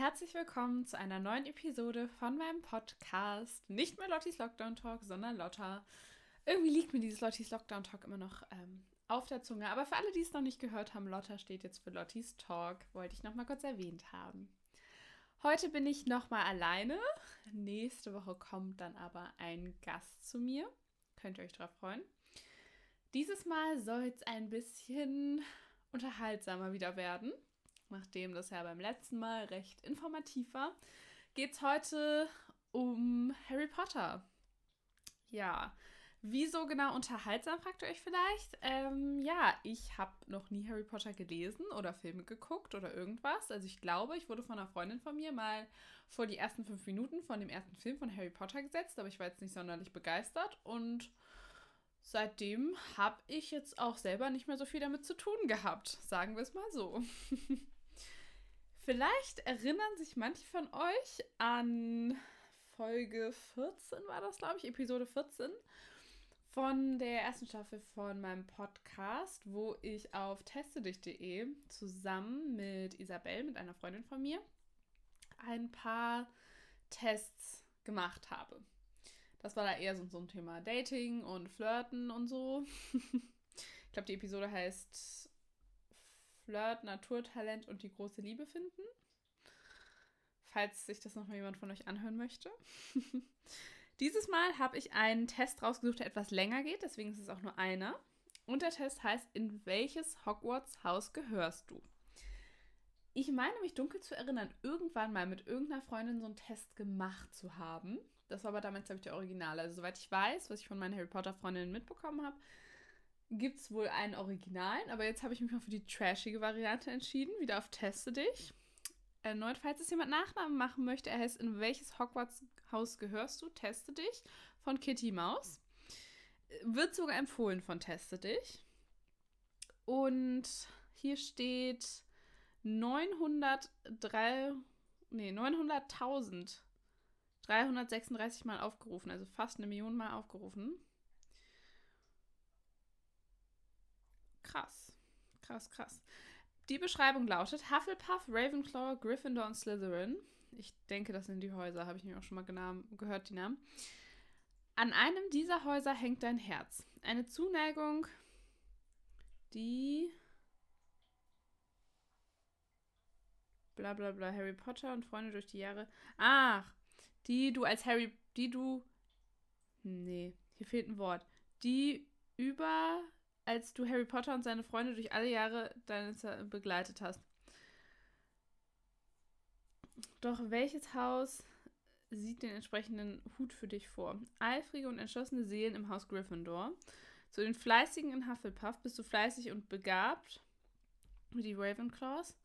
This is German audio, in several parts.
herzlich willkommen zu einer neuen Episode von meinem Podcast. Nicht mehr Lottis Lockdown Talk, sondern Lotta. Irgendwie liegt mir dieses Lottis Lockdown Talk immer noch ähm, auf der Zunge. Aber für alle, die es noch nicht gehört haben, Lotta steht jetzt für Lottis Talk. Wollte ich nochmal kurz erwähnt haben. Heute bin ich nochmal alleine. Nächste Woche kommt dann aber ein Gast zu mir. Könnt ihr euch drauf freuen. Dieses Mal soll es ein bisschen unterhaltsamer wieder werden nachdem das ja beim letzten Mal recht informativ war, geht es heute um Harry Potter. Ja, wieso genau unterhaltsam, fragt ihr euch vielleicht? Ähm, ja, ich habe noch nie Harry Potter gelesen oder Filme geguckt oder irgendwas. Also ich glaube, ich wurde von einer Freundin von mir mal vor die ersten fünf Minuten von dem ersten Film von Harry Potter gesetzt, aber ich war jetzt nicht sonderlich begeistert und seitdem habe ich jetzt auch selber nicht mehr so viel damit zu tun gehabt, sagen wir es mal so. Vielleicht erinnern sich manche von euch an Folge 14, war das, glaube ich, Episode 14 von der ersten Staffel von meinem Podcast, wo ich auf testedich.de zusammen mit Isabel, mit einer Freundin von mir, ein paar Tests gemacht habe. Das war da eher so, so ein Thema Dating und Flirten und so. ich glaube, die Episode heißt Flirt, Naturtalent und die große Liebe finden. Falls sich das nochmal jemand von euch anhören möchte. Dieses Mal habe ich einen Test rausgesucht, der etwas länger geht, deswegen ist es auch nur einer. Und der Test heißt, in welches Hogwarts-Haus gehörst du? Ich meine mich dunkel zu erinnern, irgendwann mal mit irgendeiner Freundin so einen Test gemacht zu haben. Das war aber damals, glaube ich, der Original. Also, soweit ich weiß, was ich von meinen Harry Potter-Freundinnen mitbekommen habe, gibt es wohl einen Originalen, aber jetzt habe ich mich mal für die trashige Variante entschieden, wieder auf Teste dich. Erneut, falls es jemand Nachnamen machen möchte, er heißt In welches Hogwarts-Haus gehörst du? Teste dich von Kitty Maus. Wird sogar empfohlen von Teste dich. Und hier steht 903, nee, 900.000 336 Mal aufgerufen, also fast eine Million Mal aufgerufen. Krass. Krass, krass. Die Beschreibung lautet: Hufflepuff, Ravenclaw, Gryffindor und Slytherin. Ich denke, das sind die Häuser, habe ich mir auch schon mal gehört, die Namen. An einem dieser Häuser hängt dein Herz. Eine Zuneigung, die. Bla bla bla, Harry Potter und Freunde durch die Jahre. Ach, die du als Harry. Die du. Nee, hier fehlt ein Wort. Die über als du Harry Potter und seine Freunde durch alle Jahre deines begleitet hast. Doch welches Haus sieht den entsprechenden Hut für dich vor? Eifrige und entschlossene Seelen im Haus Gryffindor. Zu den Fleißigen in Hufflepuff bist du fleißig und begabt, wie die Ravenclaws.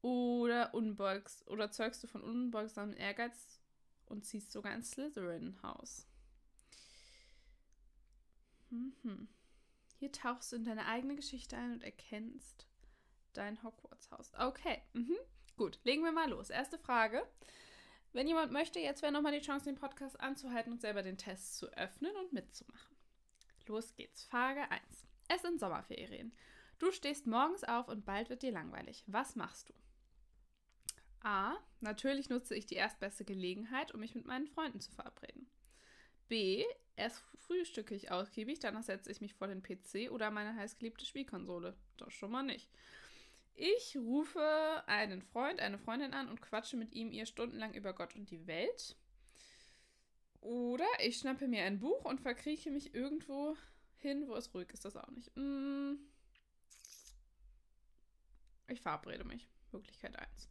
Oder unbeugst oder zeugst du von unbeugsamem Ehrgeiz und ziehst sogar ins Slytherin-Haus. Mhm. Hier tauchst du in deine eigene Geschichte ein und erkennst dein Hogwarts-Haus. Okay, mhm. gut, legen wir mal los. Erste Frage. Wenn jemand möchte, jetzt wäre nochmal die Chance, den Podcast anzuhalten und selber den Test zu öffnen und mitzumachen. Los geht's. Frage 1. Es sind Sommerferien. Du stehst morgens auf und bald wird dir langweilig. Was machst du? A. Natürlich nutze ich die erstbeste Gelegenheit, um mich mit meinen Freunden zu verabreden. B. Erst frühstücke ich ausgiebig, danach setze ich mich vor den PC oder meine heißgeliebte Spielkonsole. Das schon mal nicht. Ich rufe einen Freund, eine Freundin an und quatsche mit ihm ihr stundenlang über Gott und die Welt. Oder ich schnappe mir ein Buch und verkrieche mich irgendwo hin, wo es ruhig ist. Das auch nicht. Mm. Ich verabrede mich. Möglichkeit 1.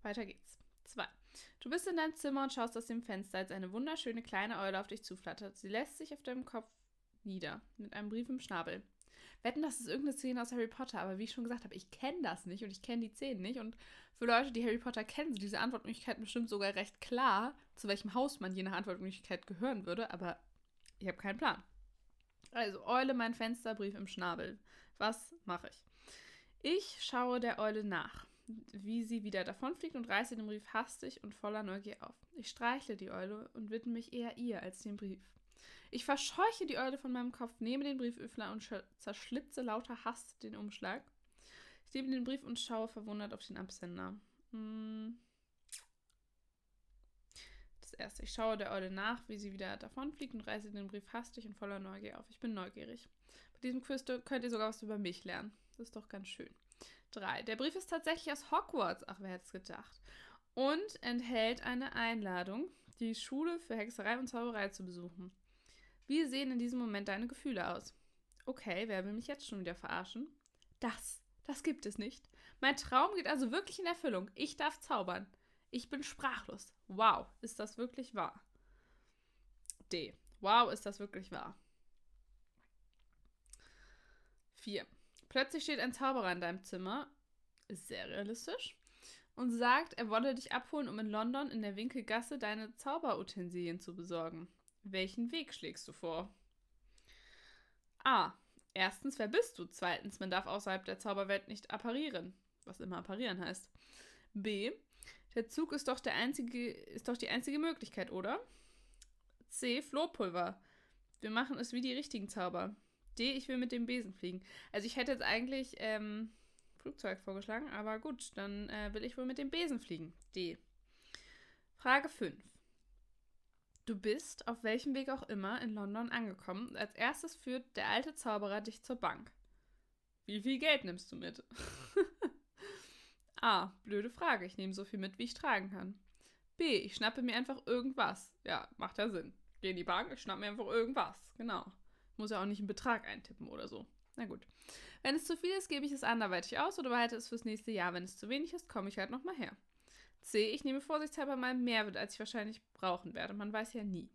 Weiter geht's. 2. Du bist in deinem Zimmer und schaust aus dem Fenster, als eine wunderschöne kleine Eule auf dich zuflattert. Sie lässt sich auf deinem Kopf nieder, mit einem Brief im Schnabel. Wetten, das ist irgendeine Szene aus Harry Potter, aber wie ich schon gesagt habe, ich kenne das nicht und ich kenne die Szenen nicht. Und für Leute, die Harry Potter kennen, sind diese Antwortmöglichkeiten bestimmt sogar recht klar, zu welchem Haus man je nach Antwortmöglichkeit gehören würde, aber ich habe keinen Plan. Also, Eule, mein Fenster, Brief im Schnabel. Was mache ich? Ich schaue der Eule nach wie sie wieder davonfliegt und reiße den Brief hastig und voller Neugier auf. Ich streichle die Eule und widme mich eher ihr als dem Brief. Ich verscheuche die Eule von meinem Kopf, nehme den Brieföffner und zerschlitze lauter Hass den Umschlag. Ich nehme den Brief und schaue verwundert auf den Absender. Hm. Das erste. Ich schaue der Eule nach, wie sie wieder davonfliegt und reiße den Brief hastig und voller Neugier auf. Ich bin neugierig. Bei diesem Quiz könnt ihr sogar was über mich lernen. Das ist doch ganz schön. 3. Der Brief ist tatsächlich aus Hogwarts. Ach, wer hätte es gedacht? Und enthält eine Einladung, die Schule für Hexerei und Zauberei zu besuchen. Wie sehen in diesem Moment deine Gefühle aus? Okay, wer will mich jetzt schon wieder verarschen? Das, das gibt es nicht. Mein Traum geht also wirklich in Erfüllung. Ich darf zaubern. Ich bin sprachlos. Wow, ist das wirklich wahr? D. Wow, ist das wirklich wahr? 4. Plötzlich steht ein Zauberer in deinem Zimmer. Ist sehr realistisch. Und sagt, er wolle dich abholen, um in London in der Winkelgasse deine Zauberutensilien zu besorgen. Welchen Weg schlägst du vor? A. Erstens, wer bist du? Zweitens, man darf außerhalb der Zauberwelt nicht apparieren. Was immer apparieren heißt. B. Der Zug ist doch, der einzige, ist doch die einzige Möglichkeit, oder? C. Flohpulver. Wir machen es wie die richtigen Zauber. D. Ich will mit dem Besen fliegen. Also ich hätte jetzt eigentlich ähm, Flugzeug vorgeschlagen, aber gut, dann äh, will ich wohl mit dem Besen fliegen. D. Frage 5. Du bist, auf welchem Weg auch immer, in London angekommen als erstes führt der alte Zauberer dich zur Bank. Wie viel Geld nimmst du mit? A. Blöde Frage. Ich nehme so viel mit, wie ich tragen kann. B. Ich schnappe mir einfach irgendwas. Ja, macht ja Sinn. Gehe in die Bank, ich schnappe mir einfach irgendwas. Genau. Muss ja auch nicht einen Betrag eintippen oder so. Na gut. Wenn es zu viel ist, gebe ich es anderweitig aus oder behalte es fürs nächste Jahr. Wenn es zu wenig ist, komme ich halt nochmal her. C. Ich nehme vorsichtshalber mal mehr mit, als ich wahrscheinlich brauchen werde. Man weiß ja nie.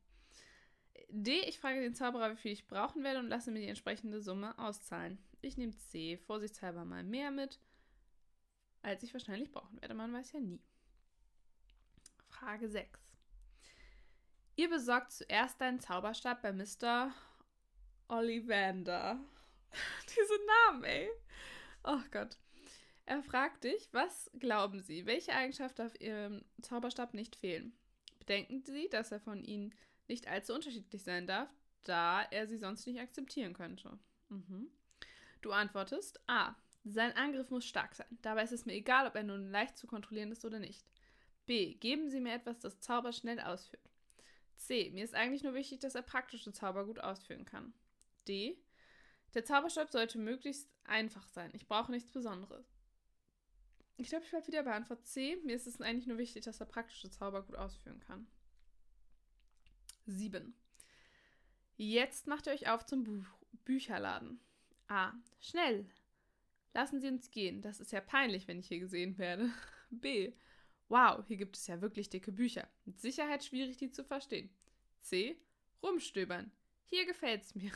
D. Ich frage den Zauberer, wie viel ich brauchen werde und lasse mir die entsprechende Summe auszahlen. Ich nehme C. Vorsichtshalber mal mehr mit, als ich wahrscheinlich brauchen werde. Man weiß ja nie. Frage 6. Ihr besorgt zuerst deinen Zauberstab bei Mr. Ollivander. Diese Namen, ey. Oh Gott. Er fragt dich, was glauben Sie, welche Eigenschaft darf Ihrem Zauberstab nicht fehlen? Bedenken Sie, dass er von Ihnen nicht allzu unterschiedlich sein darf, da er sie sonst nicht akzeptieren könnte. Mhm. Du antwortest A. Sein Angriff muss stark sein. Dabei ist es mir egal, ob er nun leicht zu kontrollieren ist oder nicht. B. Geben Sie mir etwas, das Zauber schnell ausführt. C. Mir ist eigentlich nur wichtig, dass er praktische Zauber gut ausführen kann. D. Der Zauberstab sollte möglichst einfach sein. Ich brauche nichts Besonderes. Ich glaube, ich bleibe wieder bei Antwort C. Mir ist es eigentlich nur wichtig, dass er praktische Zauber gut ausführen kann. 7. Jetzt macht ihr euch auf zum Buch Bücherladen. A. Schnell. Lassen Sie uns gehen. Das ist ja peinlich, wenn ich hier gesehen werde. B. Wow, hier gibt es ja wirklich dicke Bücher. Mit Sicherheit schwierig, die zu verstehen. C. Rumstöbern. Hier gefällt's mir.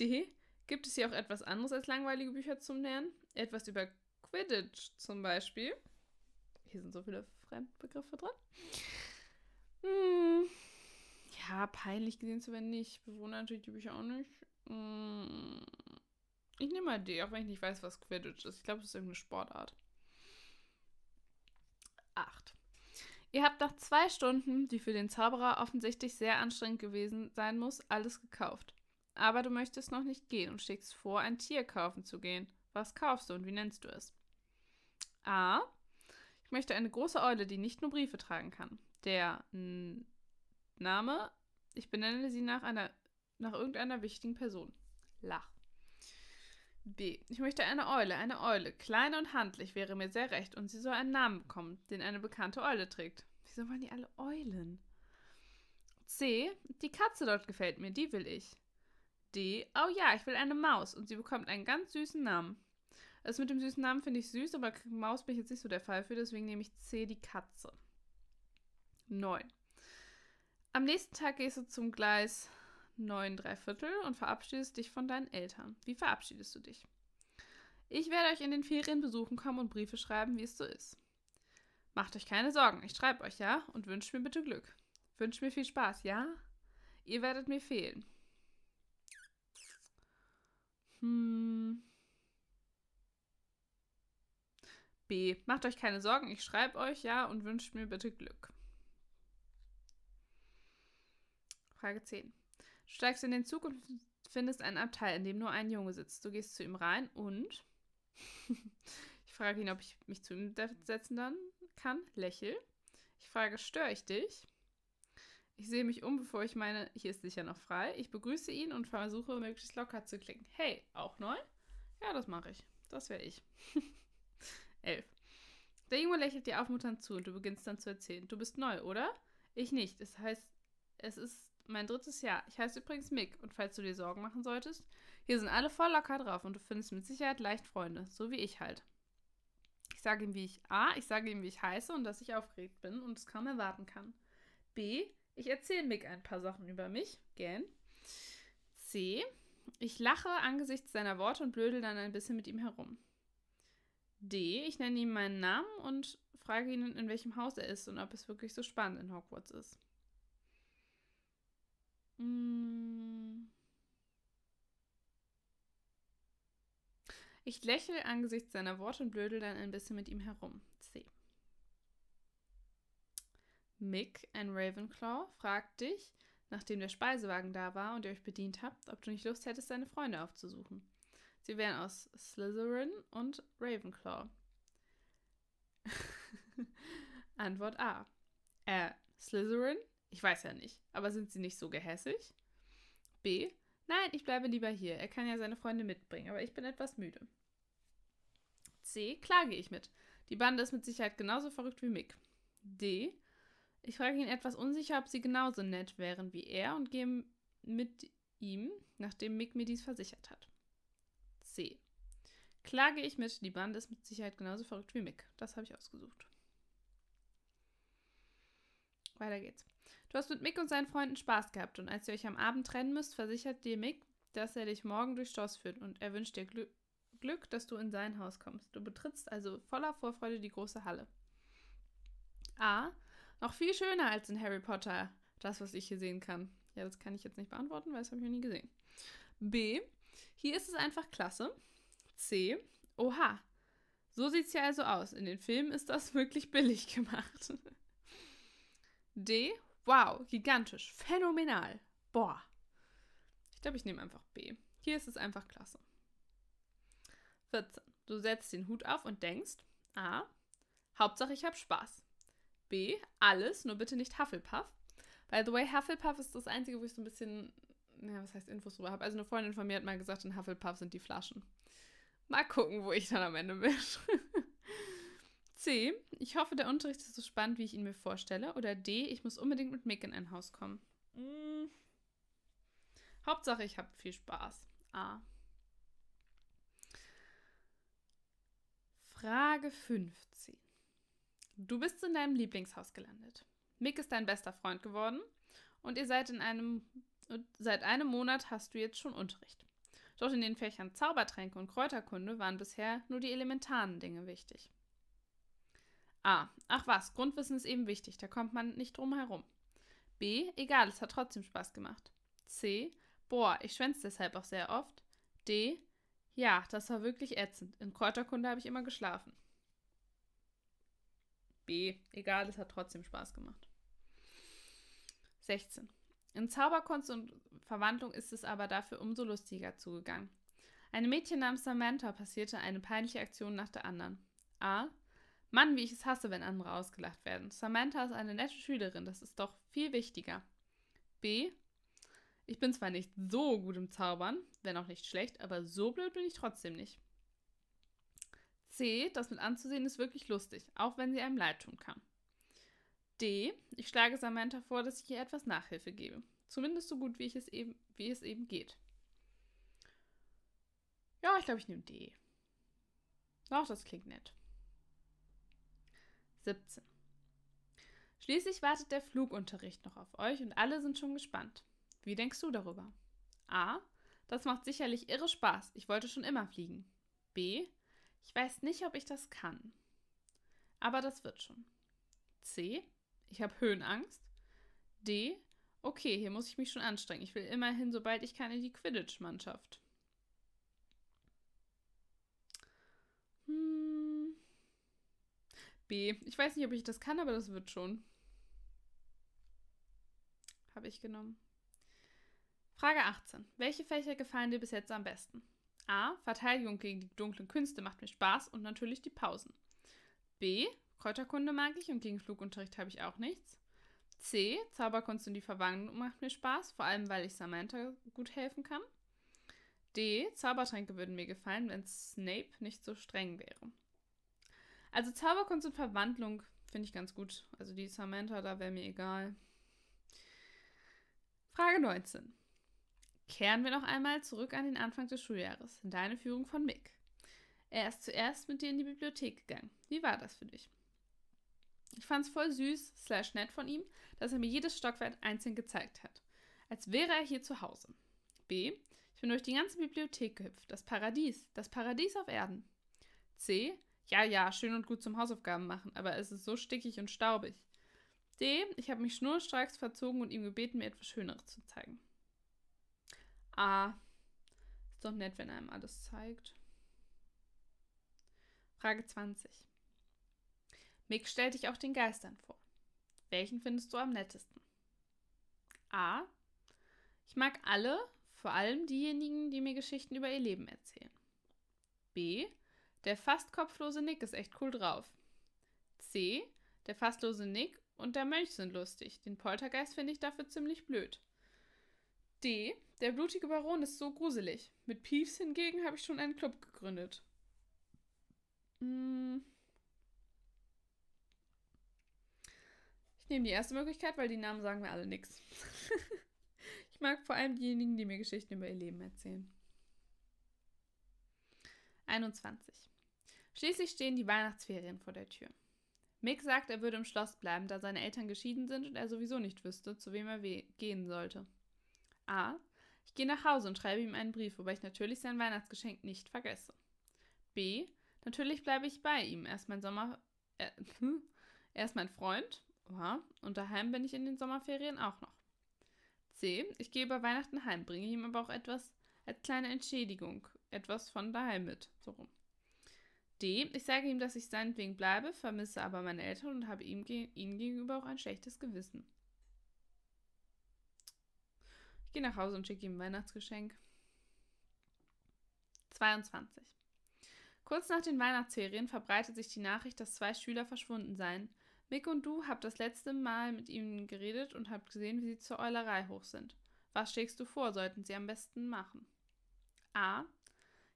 D. Gibt es hier auch etwas anderes als langweilige Bücher zum Lernen? Etwas über Quidditch zum Beispiel. Hier sind so viele Fremdbegriffe drin. Hm. Ja, peinlich gesehen zu werden nicht. Bewohne natürlich die Bücher auch nicht. Hm. Ich nehme mal D, auch wenn ich nicht weiß, was Quidditch ist. Ich glaube, es ist irgendeine Sportart. 8. Ihr habt nach zwei Stunden, die für den Zauberer offensichtlich sehr anstrengend gewesen sein muss, alles gekauft. Aber du möchtest noch nicht gehen und schlägst vor, ein Tier kaufen zu gehen. Was kaufst du und wie nennst du es? A. Ich möchte eine große Eule, die nicht nur Briefe tragen kann. Der Name, ich benenne sie nach einer nach irgendeiner wichtigen Person. Lach. B. Ich möchte eine Eule, eine Eule. Klein und handlich wäre mir sehr recht und sie soll einen Namen bekommen, den eine bekannte Eule trägt. Wieso wollen die alle Eulen? C. Die Katze dort gefällt mir, die will ich. D. Oh ja, ich will eine Maus und sie bekommt einen ganz süßen Namen. Das mit dem süßen Namen finde ich süß, aber Maus bin ich jetzt nicht so der Fall für, deswegen nehme ich C, die Katze. 9. Am nächsten Tag gehst du zum Gleis 9 3 Viertel und verabschiedest dich von deinen Eltern. Wie verabschiedest du dich? Ich werde euch in den Ferien besuchen kommen und Briefe schreiben, wie es so ist. Macht euch keine Sorgen, ich schreibe euch, ja? Und wünscht mir bitte Glück. Wünscht mir viel Spaß, ja? Ihr werdet mir fehlen. Hm. B. Macht euch keine Sorgen, ich schreibe euch ja und wünscht mir bitte Glück. Frage 10. Du steigst in den Zug und findest einen Abteil, in dem nur ein Junge sitzt. Du gehst zu ihm rein und ich frage ihn, ob ich mich zu ihm setzen dann kann, lächel. Ich frage, störe ich dich? Ich sehe mich um, bevor ich meine, hier ist sicher noch frei. Ich begrüße ihn und versuche möglichst locker zu klicken. Hey, auch neu? Ja, das mache ich. Das wäre ich. 11. Der Junge lächelt dir aufmunternd zu und du beginnst dann zu erzählen. Du bist neu, oder? Ich nicht. Es heißt, es ist mein drittes Jahr. Ich heiße übrigens Mick und falls du dir Sorgen machen solltest, hier sind alle voll locker drauf und du findest mit Sicherheit leicht Freunde, so wie ich halt. Ich sage ihm, wie ich A, ich sage ihm, wie ich heiße und dass ich aufgeregt bin und es kaum erwarten kann. B, ich erzähle Mick ein paar Sachen über mich, gern. C, ich lache angesichts seiner Worte und blödel dann ein bisschen mit ihm herum. D, ich nenne ihm meinen Namen und frage ihn, in welchem Haus er ist und ob es wirklich so spannend in Hogwarts ist. Mm. Ich lächle angesichts seiner Worte und blödel dann ein bisschen mit ihm herum. C. Mick, ein Ravenclaw, fragt dich, nachdem der Speisewagen da war und ihr euch bedient habt, ob du nicht Lust hättest, seine Freunde aufzusuchen. Sie wären aus Slytherin und Ravenclaw. Antwort A. Äh, Slytherin? Ich weiß ja nicht, aber sind sie nicht so gehässig? B. Nein, ich bleibe lieber hier. Er kann ja seine Freunde mitbringen, aber ich bin etwas müde. C. Klage ich mit. Die Bande ist mit Sicherheit genauso verrückt wie Mick. D. Ich frage ihn etwas unsicher, ob sie genauso nett wären wie er und gehe mit ihm, nachdem Mick mir dies versichert hat. C. Klage ich mit, die Bande ist mit Sicherheit genauso verrückt wie Mick. Das habe ich ausgesucht. Weiter geht's. Du hast mit Mick und seinen Freunden Spaß gehabt und als ihr euch am Abend trennen müsst, versichert dir Mick, dass er dich morgen durch Schloss führt und er wünscht dir Glück Glück, dass du in sein Haus kommst. Du betrittst also voller Vorfreude die große Halle. A. Noch viel schöner als in Harry Potter, das, was ich hier sehen kann. Ja, das kann ich jetzt nicht beantworten, weil das habe ich noch nie gesehen. B. Hier ist es einfach klasse. C. Oha. So sieht es ja also aus. In den Filmen ist das wirklich billig gemacht. D. Wow, gigantisch, phänomenal. Boah. Ich glaube, ich nehme einfach B. Hier ist es einfach klasse. 14. Du setzt den Hut auf und denkst, A. Hauptsache ich habe Spaß. B. Alles, nur bitte nicht Hufflepuff. By the way, Hufflepuff ist das Einzige, wo ich so ein bisschen, naja, was heißt Infos drüber habe. Also eine Freundin von mir hat mal gesagt, in Hufflepuff sind die Flaschen. Mal gucken, wo ich dann am Ende bin. C. Ich hoffe, der Unterricht ist so spannend, wie ich ihn mir vorstelle. Oder D. Ich muss unbedingt mit Mick in ein Haus kommen. Hm. Hauptsache, ich habe viel Spaß. A. Frage 15. Du bist in deinem Lieblingshaus gelandet. Mick ist dein bester Freund geworden und ihr seid in einem seit einem Monat hast du jetzt schon Unterricht. Doch in den Fächern Zaubertränke und Kräuterkunde waren bisher nur die elementaren Dinge wichtig. A. Ach was, Grundwissen ist eben wichtig, da kommt man nicht drum herum. B. Egal, es hat trotzdem Spaß gemacht. C. Boah, ich schwänze deshalb auch sehr oft. D. Ja, das war wirklich ätzend. In Kräuterkunde habe ich immer geschlafen. Egal, es hat trotzdem Spaß gemacht. 16. In Zauberkunst und Verwandlung ist es aber dafür umso lustiger zugegangen. Einem Mädchen namens Samantha passierte eine peinliche Aktion nach der anderen. A. Mann, wie ich es hasse, wenn andere ausgelacht werden. Samantha ist eine nette Schülerin, das ist doch viel wichtiger. B. Ich bin zwar nicht so gut im Zaubern, wenn auch nicht schlecht, aber so blöd bin ich trotzdem nicht. C. Das mit anzusehen ist wirklich lustig, auch wenn sie einem leid tun kann. D. Ich schlage Samantha vor, dass ich ihr etwas Nachhilfe gebe. Zumindest so gut, wie, ich es, eben, wie es eben geht. Ja, ich glaube, ich nehme D. Doch, das klingt nett. 17. Schließlich wartet der Flugunterricht noch auf euch und alle sind schon gespannt. Wie denkst du darüber? A. Das macht sicherlich irre Spaß. Ich wollte schon immer fliegen. B. Ich weiß nicht, ob ich das kann. Aber das wird schon. C. Ich habe Höhenangst. D. Okay, hier muss ich mich schon anstrengen. Ich will immerhin, sobald ich kann, in die Quidditch-Mannschaft. Hm. B. Ich weiß nicht, ob ich das kann, aber das wird schon. Habe ich genommen. Frage 18. Welche Fächer gefallen dir bis jetzt am besten? A. Verteidigung gegen die dunklen Künste macht mir Spaß und natürlich die Pausen. B. Kräuterkunde mag ich und gegen Flugunterricht habe ich auch nichts. C. Zauberkunst und die Verwandlung macht mir Spaß, vor allem weil ich Samantha gut helfen kann. D. Zaubertränke würden mir gefallen, wenn Snape nicht so streng wäre. Also Zauberkunst und Verwandlung finde ich ganz gut. Also die Samantha, da wäre mir egal. Frage 19. Kehren wir noch einmal zurück an den Anfang des Schuljahres, in deine Führung von Mick. Er ist zuerst mit dir in die Bibliothek gegangen. Wie war das für dich? Ich fand es voll süß, slash nett von ihm, dass er mir jedes Stockwerk einzeln gezeigt hat. Als wäre er hier zu Hause. B. Ich bin durch die ganze Bibliothek gehüpft. Das Paradies. Das Paradies auf Erden. C. Ja, ja, schön und gut zum Hausaufgaben machen, aber es ist so stickig und staubig. D. Ich habe mich schnurstracks verzogen und ihm gebeten, mir etwas Schöneres zu zeigen. A. Ist doch nett, wenn einem alles zeigt. Frage 20. Mick stellt dich auch den Geistern vor. Welchen findest du am nettesten? A. Ich mag alle, vor allem diejenigen, die mir Geschichten über ihr Leben erzählen. B. Der fast kopflose Nick ist echt cool drauf. C. Der fastlose Nick und der Mönch sind lustig. Den Poltergeist finde ich dafür ziemlich blöd. D. Der blutige Baron ist so gruselig. Mit Peeves hingegen habe ich schon einen Club gegründet. Hm. Ich nehme die erste Möglichkeit, weil die Namen sagen mir alle nichts. Ich mag vor allem diejenigen, die mir Geschichten über ihr Leben erzählen. 21. Schließlich stehen die Weihnachtsferien vor der Tür. Mick sagt, er würde im Schloss bleiben, da seine Eltern geschieden sind und er sowieso nicht wüsste, zu wem er gehen sollte. A. Ich gehe nach Hause und schreibe ihm einen Brief, wobei ich natürlich sein Weihnachtsgeschenk nicht vergesse. B. Natürlich bleibe ich bei ihm. Er ist mein Sommer. Er, er ist mein Freund. Oha. Und daheim bin ich in den Sommerferien auch noch. C. Ich gehe über Weihnachten heim, bringe ihm aber auch etwas als kleine Entschädigung, etwas von daheim mit. So rum. D. Ich sage ihm, dass ich seinetwegen bleibe, vermisse aber meine Eltern und habe ihm ge ihnen gegenüber auch ein schlechtes Gewissen. Ich gehe nach Hause und schicke ihm ein Weihnachtsgeschenk. 22. Kurz nach den Weihnachtsferien verbreitet sich die Nachricht, dass zwei Schüler verschwunden seien Mick und du habt das letzte Mal mit ihnen geredet und habt gesehen, wie sie zur Eulerei hoch sind. Was schlägst du vor, sollten sie am besten machen? A.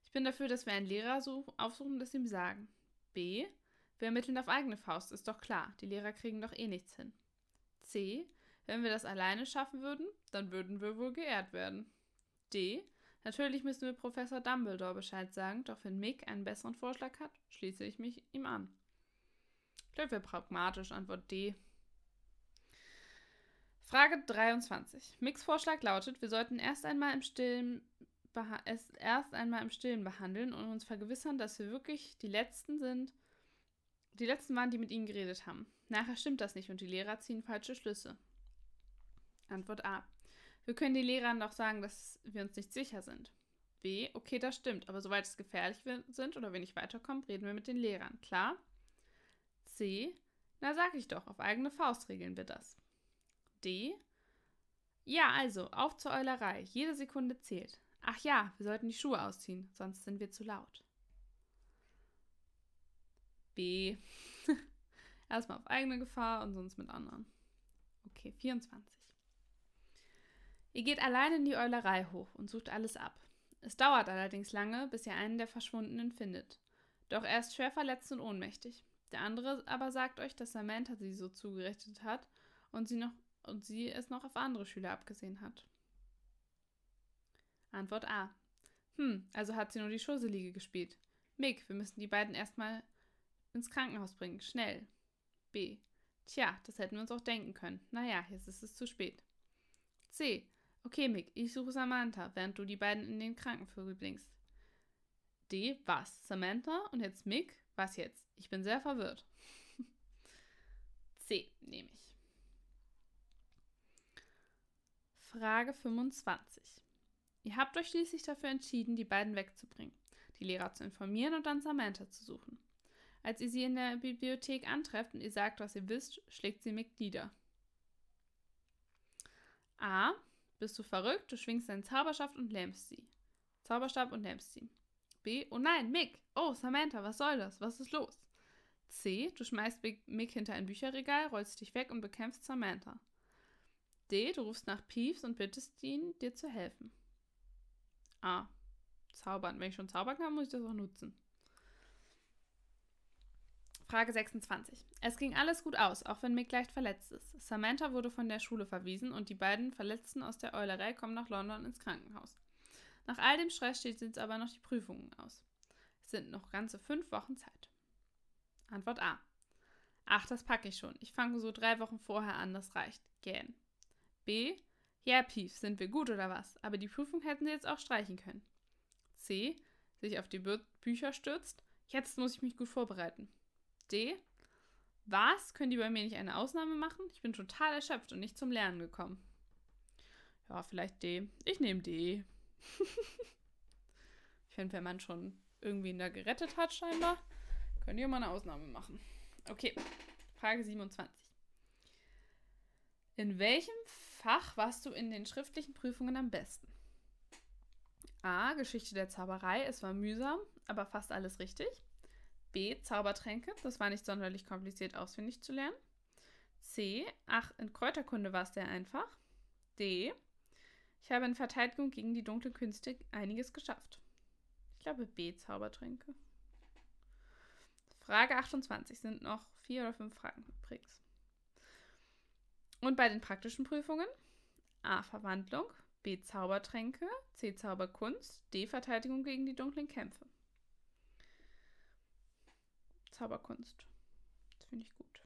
Ich bin dafür, dass wir einen Lehrer aufsuchen und es ihm sagen. B. Wir ermitteln auf eigene Faust, ist doch klar. Die Lehrer kriegen doch eh nichts hin. C. Wenn wir das alleine schaffen würden, dann würden wir wohl geehrt werden. D. Natürlich müssen wir Professor Dumbledore Bescheid sagen, doch wenn Mick einen besseren Vorschlag hat, schließe ich mich ihm an. Bleiben wir pragmatisch. Antwort D. Frage 23. Mix Vorschlag lautet, wir sollten erst einmal im Stillen es erst einmal im Stillen behandeln und uns vergewissern, dass wir wirklich die Letzten sind, die Letzten waren, die mit ihnen geredet haben. Nachher stimmt das nicht und die Lehrer ziehen falsche Schlüsse. Antwort A. Wir können den Lehrern doch sagen, dass wir uns nicht sicher sind. B. Okay, das stimmt, aber soweit es gefährlich sind oder wir nicht weiterkommen, reden wir mit den Lehrern. Klar? C. Na sag ich doch, auf eigene Faust regeln wir das. D. Ja, also, auf zur Eulerei. Jede Sekunde zählt. Ach ja, wir sollten die Schuhe ausziehen, sonst sind wir zu laut. B. Erstmal auf eigene Gefahr und sonst mit anderen. Okay, 24. Ihr geht allein in die Eulerei hoch und sucht alles ab. Es dauert allerdings lange, bis ihr einen der Verschwundenen findet. Doch er ist schwer verletzt und ohnmächtig. Der andere aber sagt euch, dass Samantha sie so zugerichtet hat und sie, noch, und sie es noch auf andere Schüler abgesehen hat. Antwort A. Hm, also hat sie nur die Schusselige gespielt. Mick, wir müssen die beiden erstmal ins Krankenhaus bringen. Schnell. B. Tja, das hätten wir uns auch denken können. Naja, jetzt ist es zu spät. C. Okay, Mick, ich suche Samantha, während du die beiden in den Krankenvögel bringst. D. Was? Samantha und jetzt Mick? Was jetzt? Ich bin sehr verwirrt. C nehme ich. Frage 25. Ihr habt euch schließlich dafür entschieden, die beiden wegzubringen, die Lehrer zu informieren und dann Samantha zu suchen. Als ihr sie in der Bibliothek antrefft und ihr sagt, was ihr wisst, schlägt sie Mick nieder. A. Bist du verrückt? Du schwingst deinen Zauberstab und lähmst sie. Zauberstab und lähmst sie. B. Oh nein, Mick. Oh, Samantha, was soll das? Was ist los? C. Du schmeißt Mick hinter ein Bücherregal, rollst dich weg und bekämpfst Samantha. D. Du rufst nach Peeves und bittest ihn, dir zu helfen. A. Zaubern. Wenn ich schon zaubern kann, muss ich das auch nutzen. Frage 26. Es ging alles gut aus, auch wenn Mick leicht verletzt ist. Samantha wurde von der Schule verwiesen und die beiden Verletzten aus der Eulerei kommen nach London ins Krankenhaus. Nach all dem Stress steht jetzt aber noch die Prüfungen aus. Es sind noch ganze fünf Wochen Zeit. Antwort A. Ach, das packe ich schon. Ich fange so drei Wochen vorher an, das reicht. Gähn. B. Ja, Pief, sind wir gut oder was? Aber die Prüfung hätten sie jetzt auch streichen können. C. Sich auf die Bü Bücher stürzt. Jetzt muss ich mich gut vorbereiten. D. Was? Können die bei mir nicht eine Ausnahme machen? Ich bin total erschöpft und nicht zum Lernen gekommen. Ja, vielleicht D. Ich nehme D. ich finde, wenn man schon irgendwen da gerettet hat, scheinbar, können die mal eine Ausnahme machen. Okay, Frage 27. In welchem Fach warst du in den schriftlichen Prüfungen am besten? A. Geschichte der Zauberei. Es war mühsam, aber fast alles richtig. B. Zaubertränke. Das war nicht sonderlich kompliziert auswendig zu lernen. C. Ach, in Kräuterkunde war es sehr einfach. D. Ich habe in Verteidigung gegen die dunkle Künste einiges geschafft. Ich glaube B. Zaubertränke. Frage 28 sind noch vier oder fünf Fragen übrigens. Und bei den praktischen Prüfungen A. Verwandlung, B. Zaubertränke, C. Zauberkunst, D. Verteidigung gegen die dunklen Kämpfe. Zauberkunst. Das finde ich gut.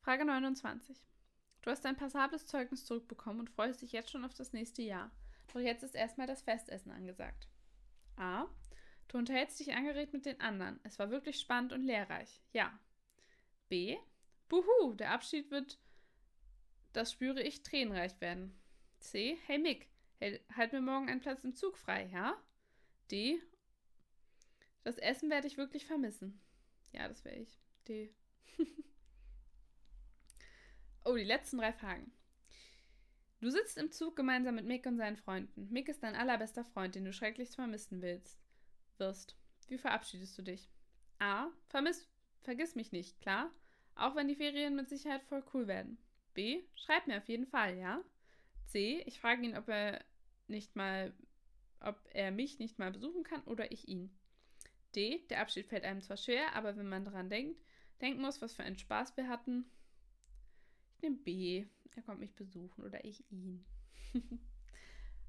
Frage 29. Du hast ein passables Zeugnis zurückbekommen und freust dich jetzt schon auf das nächste Jahr. Doch jetzt ist erstmal das Festessen angesagt. A. Du unterhältst dich angeregt mit den anderen. Es war wirklich spannend und lehrreich. Ja. B. Buhu, der Abschied wird, das spüre ich, tränenreich werden. C. Hey Mick, halt mir morgen einen Platz im Zug frei, ja? D. Das Essen werde ich wirklich vermissen. Ja, das wäre ich. D. oh, die letzten drei Fragen. Du sitzt im Zug gemeinsam mit Mick und seinen Freunden. Mick ist dein allerbester Freund, den du schrecklichst vermissen willst. Wirst. Wie verabschiedest du dich? A. Vermiss, vergiss mich nicht, klar? Auch wenn die Ferien mit Sicherheit voll cool werden. B. Schreib mir auf jeden Fall, ja? C. Ich frage ihn, ob er nicht mal, ob er mich nicht mal besuchen kann oder ich ihn. D. Der Abschied fällt einem zwar schwer, aber wenn man daran denkt, denken muss, was für einen Spaß wir hatten. Ich nehme B. Er kommt mich besuchen oder ich ihn.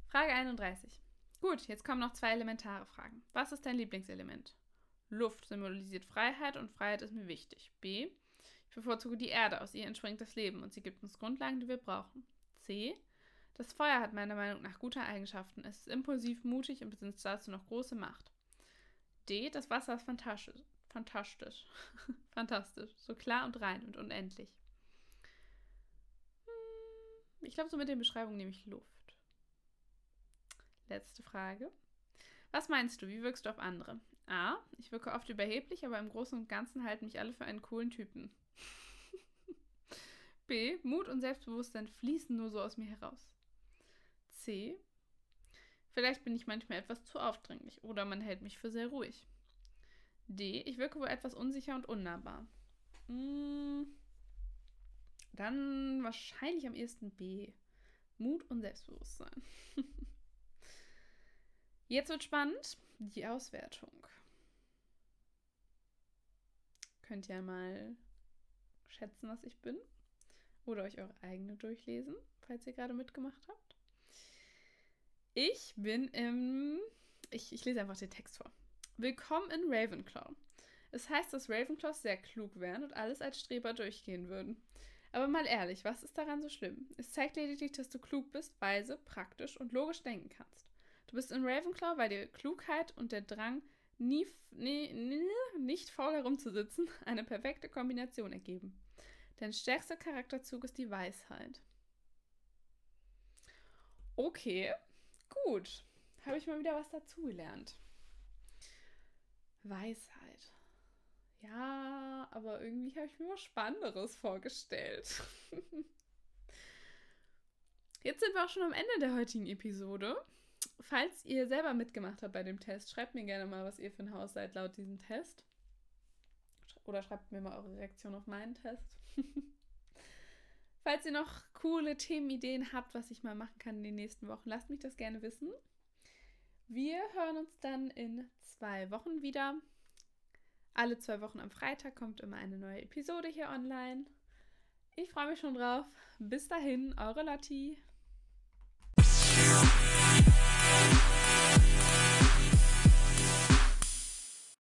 Frage 31. Gut, jetzt kommen noch zwei elementare Fragen. Was ist dein Lieblingselement? Luft symbolisiert Freiheit und Freiheit ist mir wichtig. B. Ich bevorzuge die Erde, aus ihr entspringt das Leben und sie gibt uns Grundlagen, die wir brauchen. C. Das Feuer hat meiner Meinung nach gute Eigenschaften. Es ist impulsiv, mutig und besitzt dazu noch große Macht. D. Das Wasser ist fantastisch. Fantastisch. fantastisch. So klar und rein und unendlich. Hm, ich glaube, so mit den Beschreibungen nehme ich Luft. Letzte Frage. Was meinst du, wie wirkst du auf andere? A. Ich wirke oft überheblich, aber im Großen und Ganzen halten mich alle für einen coolen Typen. B. Mut und Selbstbewusstsein fließen nur so aus mir heraus. C. Vielleicht bin ich manchmal etwas zu aufdringlich oder man hält mich für sehr ruhig. D. Ich wirke wohl etwas unsicher und unnahbar. Hm, dann wahrscheinlich am ehesten B. Mut und Selbstbewusstsein. Jetzt wird spannend. Die Auswertung. Könnt ihr mal schätzen, was ich bin. Oder euch eure eigene durchlesen, falls ihr gerade mitgemacht habt. Ich bin im. Ich, ich lese einfach den Text vor. Willkommen in Ravenclaw. Es heißt, dass Ravenclaws sehr klug wären und alles als Streber durchgehen würden. Aber mal ehrlich, was ist daran so schlimm? Es zeigt lediglich, dass du klug bist, weise, praktisch und logisch denken kannst. Du bist in Ravenclaw, weil dir Klugheit und der Drang, nie, nie, nie, nicht faul herumzusitzen, eine perfekte Kombination ergeben. Dein stärkster Charakterzug ist die Weisheit. Okay, Gut, habe ich mal wieder was dazugelernt. Weisheit. Ja, aber irgendwie habe ich mir was Spannenderes vorgestellt. Jetzt sind wir auch schon am Ende der heutigen Episode. Falls ihr selber mitgemacht habt bei dem Test, schreibt mir gerne mal, was ihr für ein Haus seid laut diesem Test. oder schreibt mir mal eure Reaktion auf meinen Test. Falls ihr noch coole Themenideen habt, was ich mal machen kann in den nächsten Wochen, lasst mich das gerne wissen. Wir hören uns dann in zwei Wochen wieder. Alle zwei Wochen am Freitag kommt immer eine neue Episode hier online. Ich freue mich schon drauf. Bis dahin, eure Lotti.